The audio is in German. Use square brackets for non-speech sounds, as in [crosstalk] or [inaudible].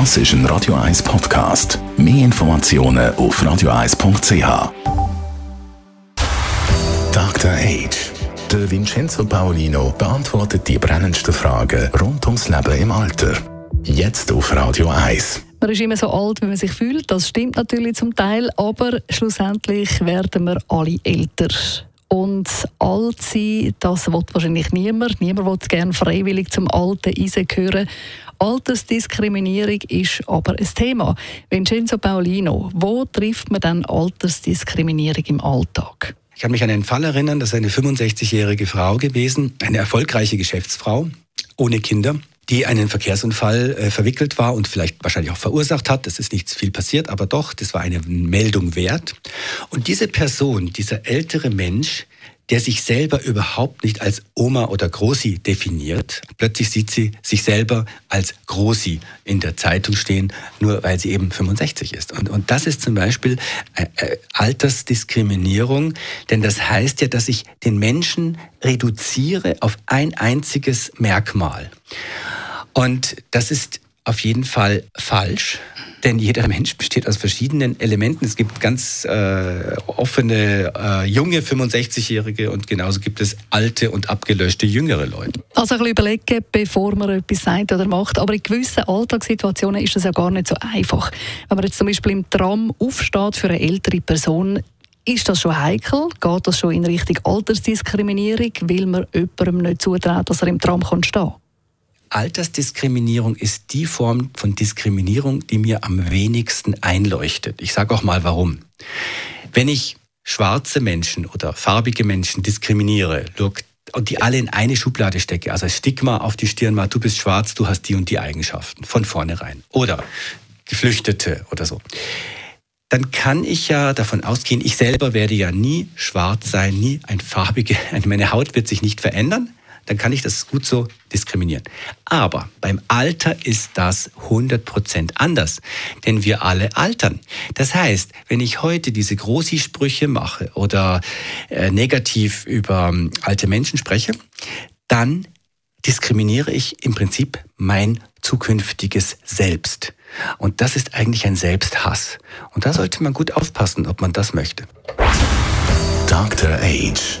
Das ist ein Radio 1 Podcast. Mehr Informationen auf radio1.ch. Dr. Age. Der Vincenzo Paolino beantwortet die brennendsten Fragen rund ums Leben im Alter. Jetzt auf Radio 1. Man ist immer so alt, wie man sich fühlt. Das stimmt natürlich zum Teil, aber schlussendlich werden wir alle älter. Und alt sein, das will wahrscheinlich niemand. Niemand will gerne freiwillig zum alten Eisen gehören. Altersdiskriminierung ist aber ein Thema. Vincenzo Paolino, wo trifft man dann Altersdiskriminierung im Alltag? Ich kann mich an einen Fall erinnern, das ist eine 65-jährige Frau gewesen, eine erfolgreiche Geschäftsfrau, ohne Kinder die einen Verkehrsunfall äh, verwickelt war und vielleicht wahrscheinlich auch verursacht hat. Das ist nicht viel passiert, aber doch, das war eine Meldung wert. Und diese Person, dieser ältere Mensch, der sich selber überhaupt nicht als Oma oder Großi definiert. Plötzlich sieht sie sich selber als Großi in der Zeitung stehen, nur weil sie eben 65 ist. Und, und das ist zum Beispiel äh, äh, Altersdiskriminierung, denn das heißt ja, dass ich den Menschen reduziere auf ein einziges Merkmal. Und das ist auf jeden Fall falsch, denn jeder [laughs] Mensch besteht aus verschiedenen Elementen. Es gibt ganz äh, offene, äh, junge 65-Jährige und genauso gibt es alte und abgelöschte jüngere Leute. Also ein bisschen überlegen, bevor man etwas sagt oder macht. Aber in gewissen Alltagssituationen ist das ja gar nicht so einfach. Wenn man jetzt zum Beispiel im Tram aufsteht für eine ältere Person, ist das schon heikel? Geht das schon in Richtung Altersdiskriminierung, weil man jemandem nicht zutraut, dass er im Tram stehen kann? Altersdiskriminierung ist die Form von Diskriminierung, die mir am wenigsten einleuchtet. Ich sage auch mal warum. Wenn ich schwarze Menschen oder farbige Menschen diskriminiere, und die alle in eine Schublade stecke, also Stigma auf die Stirn mal, du bist schwarz, du hast die und die Eigenschaften von vornherein. Oder Geflüchtete oder so. Dann kann ich ja davon ausgehen, ich selber werde ja nie schwarz sein, nie ein farbige, [laughs] meine Haut wird sich nicht verändern dann kann ich das gut so diskriminieren. Aber beim Alter ist das 100% anders, denn wir alle altern. Das heißt, wenn ich heute diese großen Sprüche mache oder äh, negativ über ähm, alte Menschen spreche, dann diskriminiere ich im Prinzip mein zukünftiges Selbst. Und das ist eigentlich ein Selbsthass. Und da sollte man gut aufpassen, ob man das möchte. Dr. Age